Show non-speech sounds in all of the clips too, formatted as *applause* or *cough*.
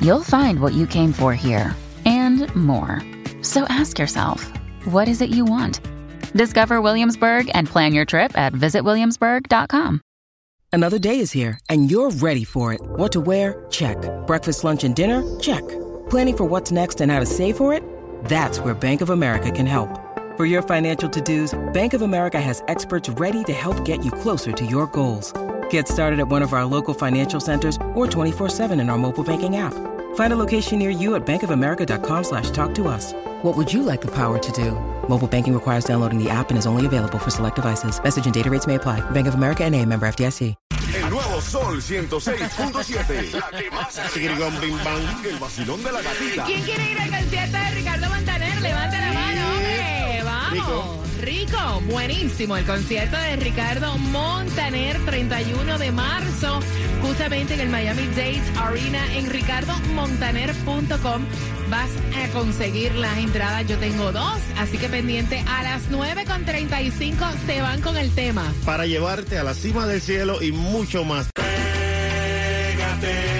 you'll find what you came for here and more. So ask yourself, what is it you want? Discover Williamsburg and plan your trip at visitwilliamsburg.com. Another day is here, and you're ready for it. What to wear? Check. Breakfast, lunch, and dinner? Check. Planning for what's next and how to save for it? That's where Bank of America can help. For your financial to dos, Bank of America has experts ready to help get you closer to your goals. Get started at one of our local financial centers or 24-7 in our mobile banking app. Find a location near you at bankofamerica.com slash talk to us. What would you like the power to do? Mobile banking requires downloading the app and is only available for select devices. Message and data rates may apply. Bank of America and a member FDIC. El nuevo Sol 106.7. La que más se bim bam. El vacilón de la gatita. ¿Quién quiere ir al concierto de Ricardo Montaner? Levanta la mano, hombre. Vamos. Rico. Buenísimo el concierto de Ricardo Montaner, 31 de marzo, justamente en el Miami Dade Arena en ricardomontaner.com. Vas a conseguir las entradas, yo tengo dos, así que pendiente a las 9.35 se van con el tema. Para llevarte a la cima del cielo y mucho más. Pégate,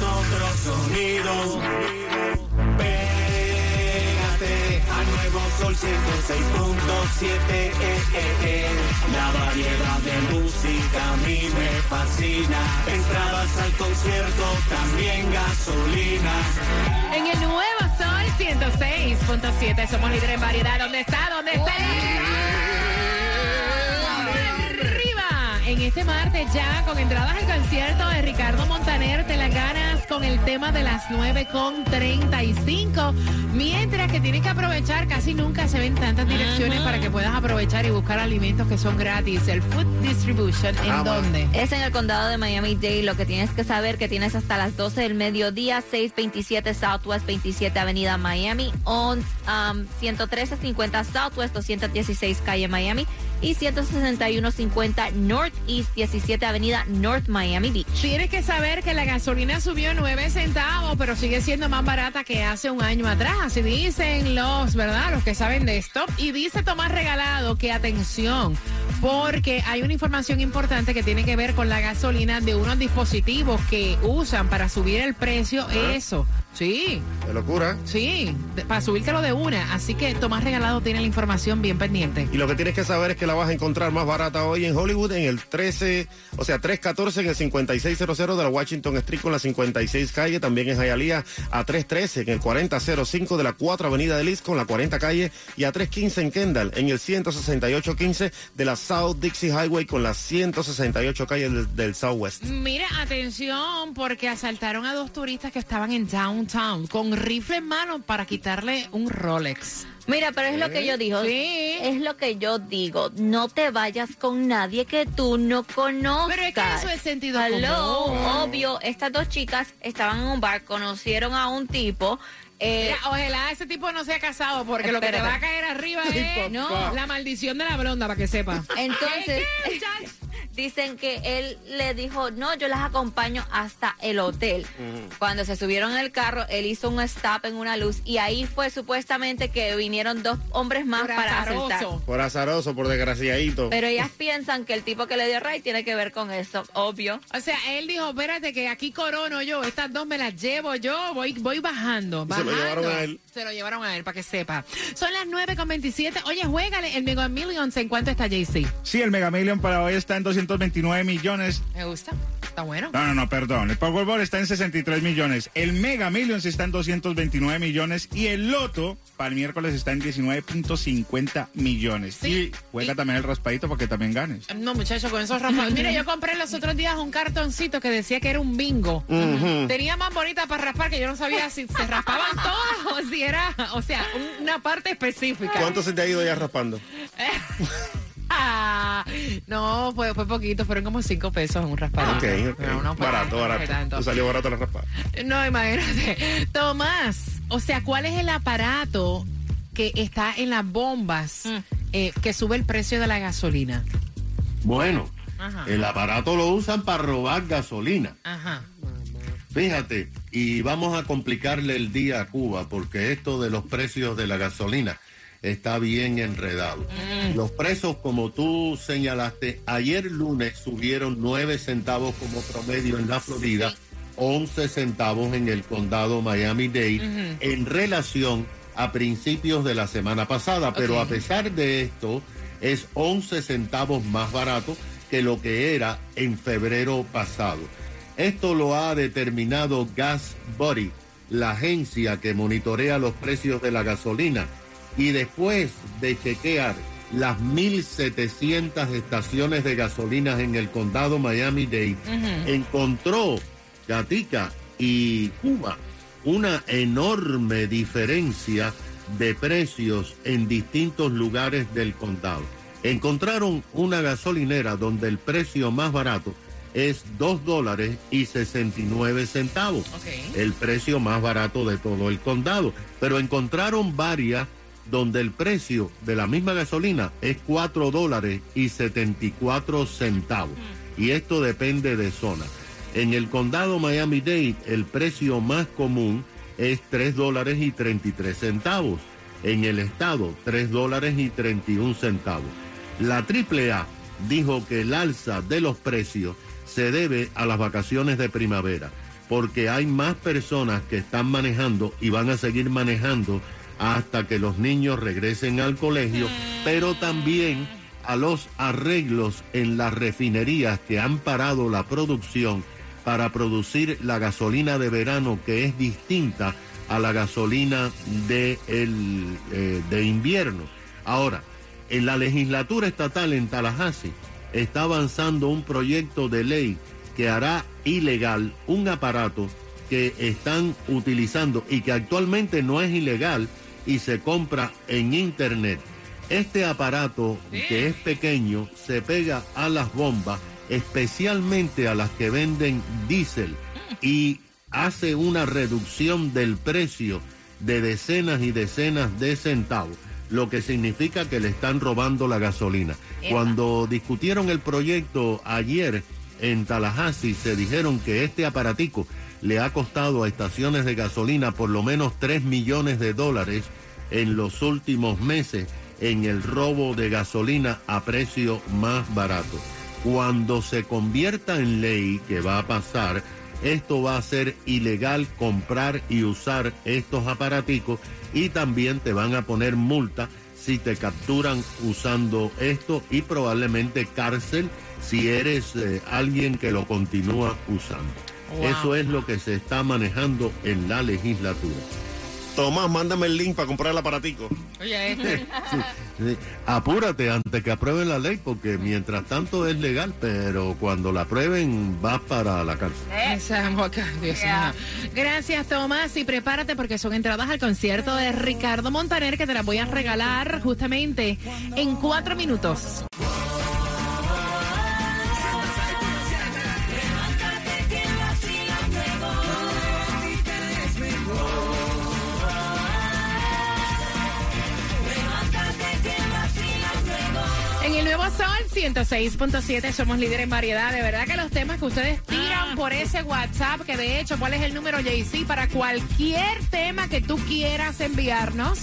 gatita es otro sonido. Pégate al nuevo sol 106.7. eh, eh, eh. La variedad de música a mí me fascina. Entradas al concierto, también gasolina. En el nuevo Sol 106.7 somos líderes en variedad. ¿Dónde está? ¿Dónde está? Este martes ya con entradas al concierto de Ricardo Montaner te las ganas con el tema de las 9 con 35. Mientras que tienes que aprovechar, casi nunca se ven tantas direcciones para que puedas aprovechar y buscar alimentos que son gratis. El Food Distribution, ¿en dónde? Es en el condado de Miami-Dade. Lo que tienes que saber que tienes hasta las 12 del mediodía, 627 Southwest 27 Avenida Miami, on um, 11350 Southwest 216 Calle Miami y 16150 Northeast 17 Avenida North Miami Beach. Tienes que saber que la gasolina subió 9 centavos, pero sigue siendo más barata que hace un año atrás. Así dicen los, ¿verdad? Los que saben de esto. Y dice Tomás Regalado que atención, porque hay una información importante que tiene que ver con la gasolina de unos dispositivos que usan para subir el precio. Eso, sí, De locura. sí, de- para subírtelo de una. Así que Tomás Regalado tiene la información bien pendiente. Y lo que tienes que saber es que la vas a encontrar más barata hoy en Hollywood, en el 13, o sea, 314 en el 5600 de la Washington Street con la 56 calle, también en Hialeah a 313 en el 4005 de la 4 Avenida de Liz con la 40 calle y a 315 en Kendall en el 16815 de la South Dixie Highway con la 168 calle del, del Southwest. Mira, atención, porque asaltaron a dos turistas que estaban en downtown con rifle en mano para quitarle un Rolex. Mira, pero es lo que yo digo. Sí. Es lo que yo digo. No te vayas con nadie que tú no conozcas. Pero es que eso es sentido Hello, común. obvio. Estas dos chicas estaban en un bar, conocieron a un tipo. eh, Mira, ojalá ese tipo no sea casado, porque lo que te va a caer arriba *laughs* es No. la maldición de la blonda, para que sepa. Entonces. Dicen que él le dijo, no, yo las acompaño hasta el hotel. Cuando se subieron en el carro, él hizo un stop en una luz y ahí fue supuestamente que vinieron dos hombres más Por para azaroso. asaltar. Por azaroso, por desgraciadito. Pero ellas piensan que el tipo que le dio ray tiene que ver con eso, obvio. O sea, él dijo, espérate que aquí corono yo, estas dos me las llevo yo, voy, voy bajando, se lo llevaron a él. Se lo llevaron a él, para que sepa. Son las 9 con 27. Oye, juégale el Mega Millions. ¿En cuánto está JC? Sí, el Mega Million para hoy está en 229 millones. Me gusta. Está bueno. No, no, no, perdón. El Powerball está en 63 millones. El Mega Millions está en 229 millones. Y el Loto para el miércoles está en 19.50 millones. Sí. Y juega también el raspadito para que también ganes. No, muchacho, con esos raspados. *laughs* Mira, yo compré los otros días un cartoncito que decía que era un bingo. Tenía más bonita para raspar que yo no sabía si se raspaban *laughs* todas o si era, o sea, una parte específica. ¿Cuánto se te ha ido ya raspando? *laughs* Ah, *laughs* no, fue, fue poquito, fueron como cinco pesos en un raspado. Ok, ok. No, no fue barato, barato. Te salió barato la raspada. No, imagínate. Tomás, o sea, ¿cuál es el aparato que está en las bombas eh, que sube el precio de la gasolina? Bueno, Ajá. el aparato lo usan para robar gasolina. Ajá. Fíjate, y vamos a complicarle el día a Cuba porque esto de los precios de la gasolina está bien enredado. Los precios, como tú señalaste, ayer lunes subieron 9 centavos como promedio en la Florida, 11 centavos en el condado Miami-Dade, en relación a principios de la semana pasada. Pero a pesar de esto, es 11 centavos más barato que lo que era en febrero pasado. Esto lo ha determinado Gas Buddy, la agencia que monitorea los precios de la gasolina. Y después de chequear las 1.700 estaciones de gasolina en el condado Miami-Dade, encontró Gatica y Cuba una enorme diferencia de precios en distintos lugares del condado. Encontraron una gasolinera donde el precio más barato es 2 dólares y 69 centavos, el precio más barato de todo el condado. Pero encontraron varias donde el precio de la misma gasolina es 4 dólares y 74 centavos. Y esto depende de zona. En el condado Miami-Dade el precio más común es 3 dólares y 33 centavos. En el estado 3 dólares y 31 centavos. La AAA dijo que el alza de los precios se debe a las vacaciones de primavera, porque hay más personas que están manejando y van a seguir manejando hasta que los niños regresen al colegio, pero también a los arreglos en las refinerías que han parado la producción para producir la gasolina de verano que es distinta a la gasolina de, el, eh, de invierno. Ahora, en la legislatura estatal en Tallahassee está avanzando un proyecto de ley que hará ilegal un aparato que están utilizando y que actualmente no es ilegal y se compra en internet. Este aparato que es pequeño se pega a las bombas, especialmente a las que venden diésel y hace una reducción del precio de decenas y decenas de centavos, lo que significa que le están robando la gasolina. Cuando discutieron el proyecto ayer en Tallahassee, se dijeron que este aparatico le ha costado a estaciones de gasolina por lo menos 3 millones de dólares en los últimos meses en el robo de gasolina a precio más barato. Cuando se convierta en ley, que va a pasar, esto va a ser ilegal comprar y usar estos aparaticos y también te van a poner multa si te capturan usando esto y probablemente cárcel si eres eh, alguien que lo continúa usando. Wow. Eso es lo que se está manejando en la legislatura. Tomás, mándame el link para comprar el aparatico. Oye, *laughs* este. Sí, Apúrate antes que aprueben la ley porque mientras tanto es legal, pero cuando la aprueben vas para la cárcel. Esa boca, Dios. Gracias, Tomás. Y prepárate porque son entradas al concierto de Ricardo Montaner que te las voy a regalar justamente en cuatro minutos. 106.7 somos líderes en variedad. De verdad que los temas que ustedes tiran por ese WhatsApp, que de hecho, ¿cuál es el número JC para cualquier tema que tú quieras enviarnos?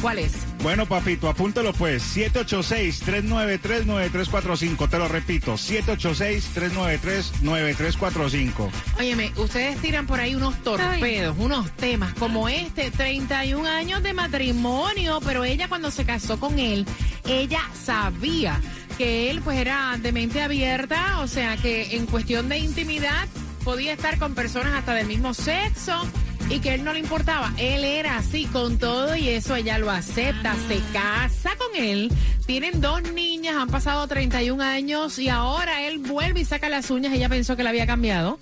¿Cuál es? Bueno, papito, apúntalo pues. 786-393-9345. Te lo repito, 786-393-9345. Óyeme, ustedes tiran por ahí unos torpedos, unos temas como este, 31 años de matrimonio, pero ella cuando se casó con él, ella sabía que él pues era de mente abierta, o sea que en cuestión de intimidad podía estar con personas hasta del mismo sexo y que él no le importaba. Él era así con todo y eso ella lo acepta, se casa con él. Tienen dos niñas, han pasado 31 años y ahora él vuelve y saca las uñas. Ella pensó que la había cambiado.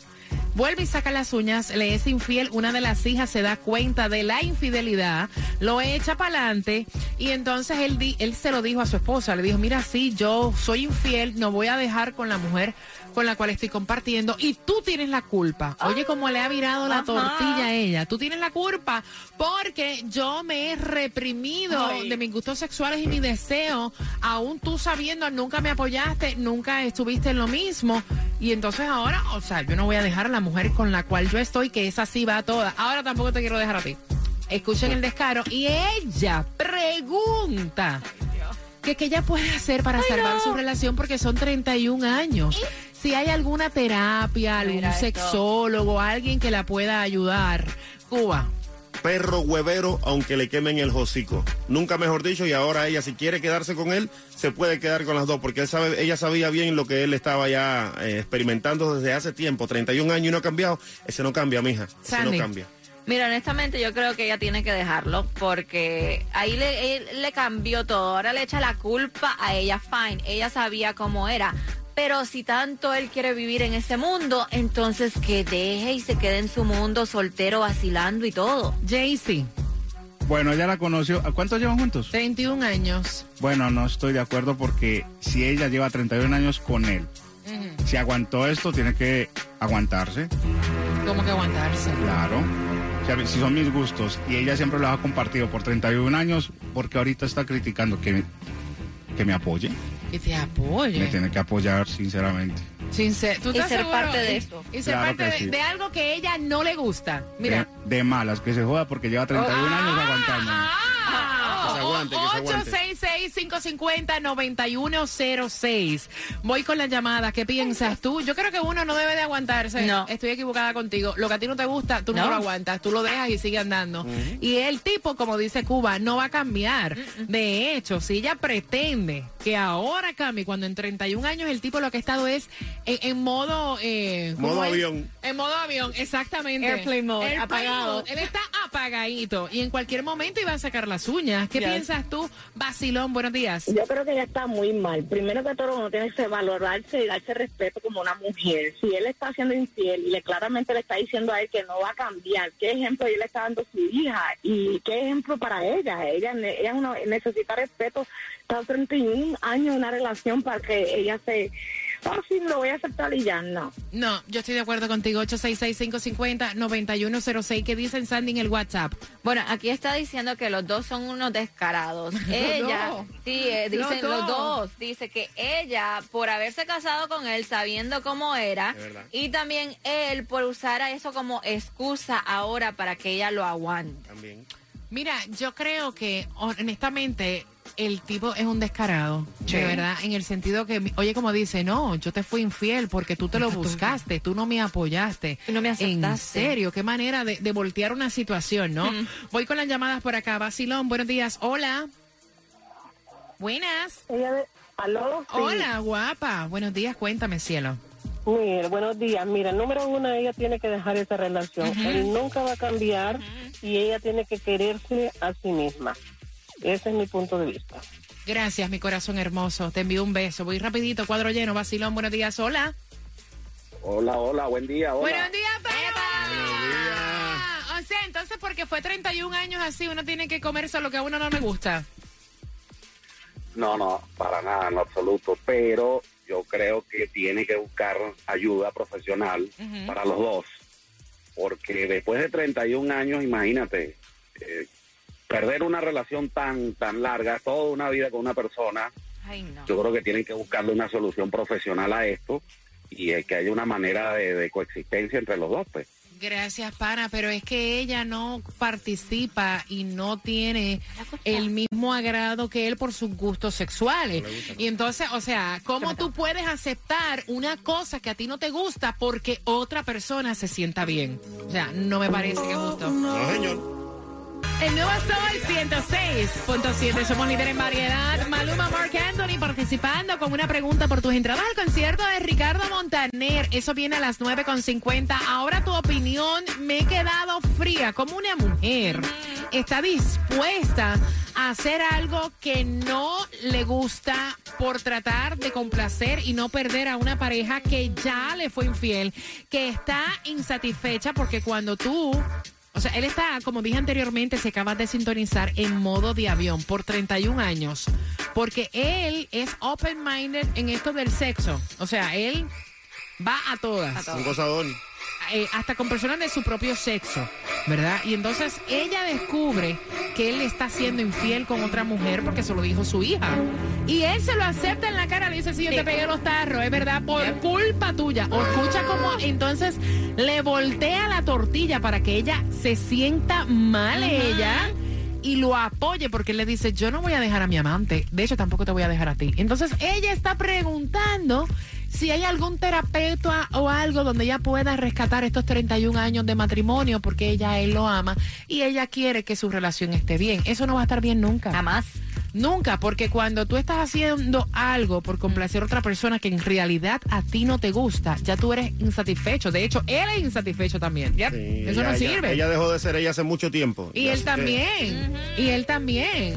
Vuelve y saca las uñas, le es infiel, una de las hijas se da cuenta de la infidelidad, lo echa para adelante y entonces él, él se lo dijo a su esposa, le dijo, mira, sí, yo soy infiel, no voy a dejar con la mujer con la cual estoy compartiendo y tú tienes la culpa. Oye, cómo le ha virado la Ajá. tortilla a ella, tú tienes la culpa porque yo me he reprimido Ay. de mis gustos sexuales y mi deseo, aún tú sabiendo, nunca me apoyaste, nunca estuviste en lo mismo. Y entonces ahora, o sea, yo no voy a dejar a la mujer con la cual yo estoy, que es así va toda. Ahora tampoco te quiero dejar a ti. Escuchen el descaro. Y ella pregunta que qué ella puede hacer para salvar su relación porque son 31 años. Si hay alguna terapia, algún Mira esto. sexólogo, alguien que la pueda ayudar. Cuba. Perro huevero, aunque le quemen el hocico. Nunca mejor dicho, y ahora ella, si quiere quedarse con él, se puede quedar con las dos, porque él sabe, ella sabía bien lo que él estaba ya eh, experimentando desde hace tiempo, 31 años y no ha cambiado. Ese no cambia, mija. Ese Sandy. no cambia. Mira, honestamente yo creo que ella tiene que dejarlo porque ahí le, él le cambió todo. Ahora le echa la culpa a ella, fine. Ella sabía cómo era. Pero si tanto él quiere vivir en ese mundo, entonces que deje y se quede en su mundo soltero, vacilando y todo. Jaycee, Bueno, ella la conoció. ¿A cuántos llevan juntos? 31 años. Bueno, no estoy de acuerdo porque si ella lleva 31 años con él, si aguantó esto, tiene que aguantarse, ¿Cómo que aguantarse? claro. O sea, si son mis gustos y ella siempre los ha compartido por 31 años, porque ahorita está criticando que, que me apoye. Que te Me apoye. tiene que apoyar, sinceramente. Sin ser, ¿tú Y ser seguro? parte de esto. Y ser Claro parte de, sí. de algo que ella no le gusta. Mira. De, de malas, que se joda porque lleva 31 años aguantando. Ah, aguante, que se aguante. 866-550-9106. Voy con la llamada. ¿Qué piensas tú? Yo creo que uno no debe de aguantarse. No. Estoy equivocada contigo. Lo que a ti no te gusta, tú no, No. lo aguantas. Tú lo dejas y sigue andando. Y el tipo, como dice Cuba, no va a cambiar. De hecho, si ella pretende que ahora cambie, cuando en 31 años el tipo lo que ha estado es en, en modo... eh, ¿cómo Modo avión. En modo avión, exactamente. Airplane mode, Airplane apagado. mode. Él está apagadito y en cualquier momento iba a sacar las uñas. ¿Qué Yes. piensas tú, Basilón? Buenos días. Yo creo que ella está muy mal. Primero que todo, uno tiene que valorarse y darse respeto como una mujer. Si él está siendo infiel y le claramente le está diciendo a él que no va a cambiar, ¿qué ejemplo él le está dando a su hija? ¿Y qué ejemplo para ella? Ella, ella necesita respeto. Está 31 años en una relación para que ella se... Sí, lo voy a aceptar y ya, no. No, yo estoy de acuerdo contigo. 866-550-9106. ¿Qué dicen Sandy en el WhatsApp? Bueno, aquí está diciendo que los dos son unos descarados. *laughs* ella, dos. sí, eh, Los dicen los dos. Dice que ella, por haberse casado con él, sabiendo cómo era, y también él por usar a eso como excusa ahora para que ella lo aguante. También. Mira, yo creo que honestamente el tipo es un descarado, Sí. de verdad, en el sentido que, oye, como dice, no, yo te fui infiel porque tú te lo buscaste, tú no me apoyaste. No me En aceptaste. serio, qué manera de, de voltear una situación, ¿no? Mm. Voy con las llamadas por acá. Basilón, buenos días. Hola. Buenas. Ella de- ¿Aló? Sí. Hola, guapa. Buenos días, cuéntame, cielo. Mira, buenos días. Mira, número uno, ella tiene que dejar esa relación. Él nunca va a cambiar y ella tiene que quererse a sí misma. Ese es mi punto de vista. Gracias, mi corazón hermoso. Te envío un beso. Voy rapidito, cuadro lleno. Basilón, buenos días. Hola. Hola, hola, buen día, hola. Buenos días, Peba. O sea, entonces porque fue 31 años así, uno tiene que comerse lo que a uno no le gusta. No, no, para nada, en lo absoluto, pero yo creo que tiene que buscar ayuda profesional para los dos, porque después de 31 años, imagínate, perder una relación tan tan larga, toda una vida con una persona, Ay, no. yo creo que tienen que buscarle una solución profesional a esto y eh, que haya una manera de, de coexistencia entre los dos, pues. Gracias, pana, pero es que ella no participa y no tiene el mismo agrado que él por sus gustos sexuales. Y entonces, o sea, ¿cómo tú puedes aceptar una cosa que a ti no te gusta porque otra persona se sienta bien? O sea, no me parece que es justo. No, señor. El nuevo Sol 106.7. Somos líder en variedad. Maluma, Mark Anthony, participando con una pregunta por tus entradas al concierto de Ricardo Montaner. Eso viene a las 9.50. Ahora tu opinión me he quedado fría como una mujer. Está dispuesta a hacer algo que no le gusta por tratar de complacer y no perder a una pareja que ya le fue infiel, que está insatisfecha porque cuando tú o sea, él está, como dije anteriormente, se acaba de sintonizar en modo de avión por 31 años. Porque él es open-minded en esto del sexo. O sea, él va a todas. Un gozador. Eh, hasta con personas de su propio sexo, ¿verdad? Y entonces ella descubre que él está siendo infiel con otra mujer porque se lo dijo su hija. Y él se lo acepta en la cara, le dice, sí, yo te pegué los tarros, es verdad, por culpa tuya. O escucha cómo entonces le voltea la tortilla para que ella se sienta mal ella y lo apoye porque él le dice, yo no voy a dejar a mi amante, de hecho tampoco te voy a dejar a ti. Entonces ella está preguntando si hay algún terapeuta o algo donde ella pueda rescatar estos 31 años de matrimonio porque ella él lo ama y ella quiere que su relación esté bien. Eso no va a estar bien nunca. Jamás. Nunca, porque cuando tú estás haciendo algo por complacer a otra persona que en realidad a ti no te gusta, ya tú eres insatisfecho. De hecho, él es insatisfecho también. ¿ya? Sí, Eso ella- no sirve. Ella dejó de ser ella hace mucho tiempo. y él que- también. Y él también.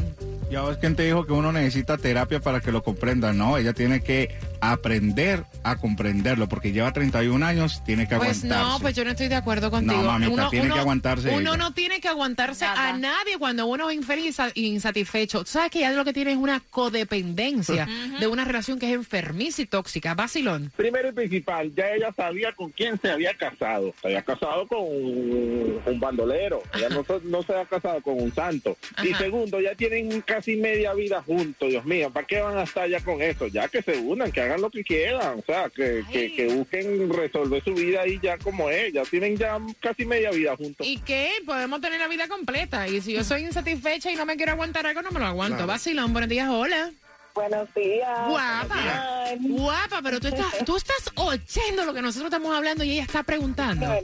Ya ves quién te dijo que uno necesita terapia para que lo comprenda. No, ella tiene que aprender a comprenderlo porque lleva 31 años, tiene que Pues aguantarse. no, pues yo no estoy de acuerdo contigo. No, mamita, tiene que aguantarse Uno ella. no tiene que aguantarse a nadie cuando uno es infeliz e insatisfecho. Tú sabes que ya lo que tiene es una codependencia *laughs* de una relación que es enfermiza y tóxica. Vacilón. Primero y principal, ya ella sabía con quién se había casado. Se había casado con un, un bandolero. Ella no, se- no se había casado con un santo. Y segundo, ya tienen casi media vida juntos. Dios mío, ¿para qué van a estar ya con eso? Ya que se unan, que hagan lo que quieran. O sea, que, que, que busquen resolver su vida ahí ya como es. Ya tienen ya casi media vida juntos. ¿Y qué? Podemos tener la vida completa. Y si yo soy insatisfecha y no me quiero aguantar algo, no me lo aguanto. Claro. Vacilón, buenos días, hola. Buenos días. Guapa. Guapa, pero tú estás, tú estás oyendo lo que nosotros estamos hablando y ella está preguntando. No, no,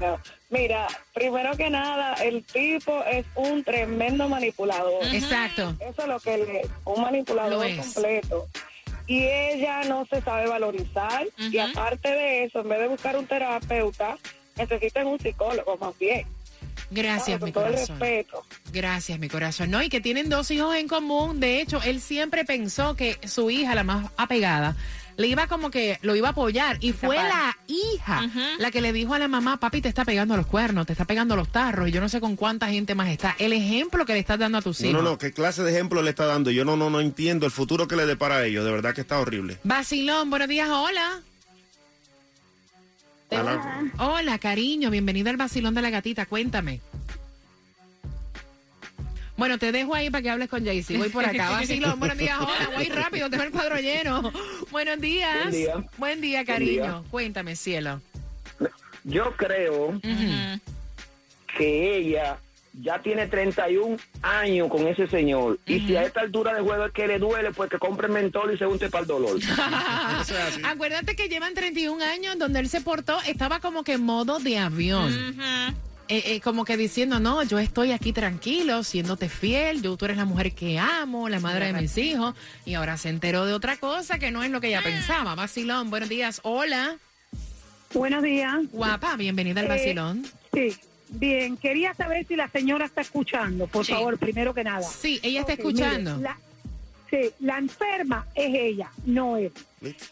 no, no. Mira, primero que nada, el tipo es un tremendo manipulador. Exacto. Eso es lo que él es, un manipulador Lo es. completo. Y ella no se sabe valorizar. Y aparte de eso, en vez de buscar un terapeuta, necesitan un psicólogo más bien. Gracias, mi todo el corazón. respeto. Gracias, mi corazón. No, y que tienen dos hijos en común. De hecho, él siempre pensó que su hija, la más apegada, le iba como que lo iba a apoyar. Y fue la hija la que le dijo a la mamá, papi, te está pegando los cuernos, te está pegando los tarros. Y yo no sé con cuánta gente más está. El ejemplo que le estás dando a tus No, hijos. no, no, ¿qué clase de ejemplo le está dando? Yo no, no, no entiendo el futuro que le depara a ellos. De verdad que está horrible. Vacilón, buenos días, hola. Hola. Hola, cariño, bienvenida al vacilón de la gatita, cuéntame. Bueno, te dejo ahí para que hables con Jaycee. Voy por acá. Vacilón, buenos días, hola, voy rápido, tengo el cuadro lleno. Buenos días. Buen día. Buen día, Buen cariño. día. Cuéntame, cielo. Yo creo que ella ya tiene 31 años con ese señor. Y si a esta altura de juego es que le duele, pues que compre mentol y se unte para el dolor. *laughs* Acuérdate que llevan 31 años donde él se portó, estaba como que en modo de avión. Eh, eh, como que diciendo, no, yo estoy aquí tranquilo, siéndote fiel, yo, tú eres la mujer que amo, la madre de mis hijos, y ahora se enteró de otra cosa que no es lo que ella pensaba. Vacilón, buenos días, hola. Buenos días. Guapa, bienvenida al Eh, vacilón. Sí, bien. Quería saber si la señora está escuchando, por Sí. favor, primero que nada. Sí, ella está escuchando. mire, la- sí, la enferma es ella, no él.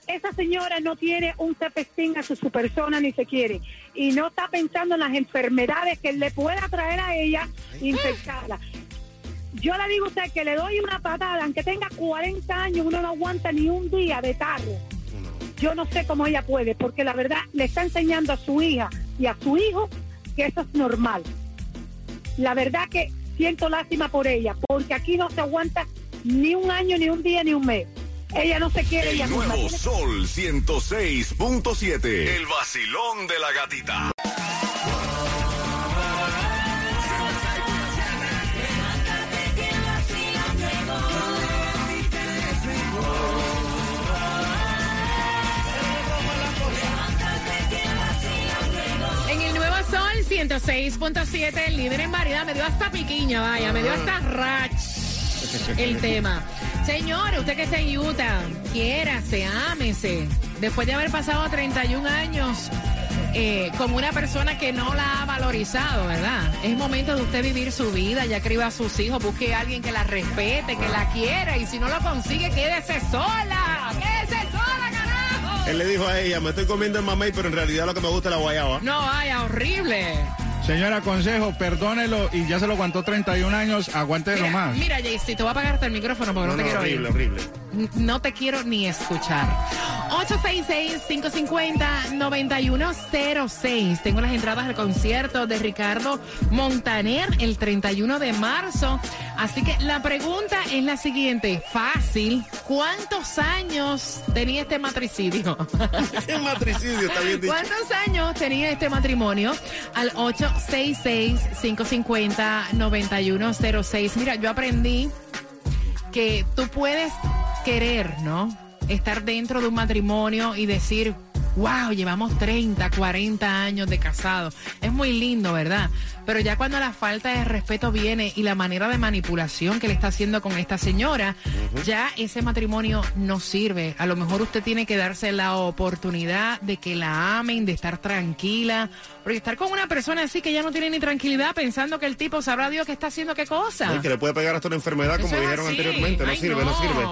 Esa señora no tiene un tapestín a su, su persona ni se quiere. Y no está pensando en las enfermedades que le pueda traer a ella infectarla. Yo le digo a usted que le doy una patada, aunque tenga 40 años, uno no aguanta ni un día de tarde. Yo no sé cómo ella puede, porque la verdad le está enseñando a su hija y a su hijo que eso es normal. La verdad que siento lástima por ella, porque aquí no se aguanta ni un año, ni un día, ni un mes. Ella no se quiere ella El misma. nuevo Sol 106.7. El vacilón de la gatita. En el Nuevo Sol 106.7, el líder en variedad, me dio hasta piquiña, vaya, me dio hasta rach el tema. Señor, usted que está en Utah, quiérase, ámese. Después de haber pasado 31 años eh, como una persona que no la ha valorizado, ¿verdad? Es momento de usted vivir su vida, ya criba a sus hijos, busque a alguien que la respete, que la quiera, y si no lo consigue, quédese sola. Quédese sola, carajo. Él le dijo a ella, me estoy comiendo el mamey, pero en realidad lo que me gusta es la guayaba. No, vaya, horrible. Señora, consejo, perdónelo y ya se lo aguantó 31 años, aguántelo Mira, más. mira, Jaycee, te voy a apagarte el micrófono porque no, No, te no, quiero horrible, oír. horrible. No te quiero ni escuchar. 866-550-9106. Tengo las entradas al concierto de Ricardo Montaner el 31 de marzo. Así que la pregunta es la siguiente. Fácil. ¿Cuántos años tenía este matricidio? *laughs* ¿Qué matricidio? Está bien dicho. ¿Cuántos años tenía este matrimonio? Al 866-550-9106. Mira, yo aprendí que tú puedes querer, ¿no? Estar dentro de un matrimonio y decir, wow, llevamos 30, 40 años de casado. Es muy lindo, ¿verdad? Pero ya cuando la falta de respeto viene y la manera de manipulación que le está haciendo con esta señora, ya ese matrimonio no sirve. A lo mejor usted tiene que darse la oportunidad de que la amen, de estar tranquila. Porque estar con una persona así que ya no tiene ni tranquilidad pensando que el tipo sabrá Dios que está haciendo qué cosa. Ay, que le puede pegar hasta una enfermedad, como Eso dijeron anteriormente. No Ay, sirve, no no. sirve.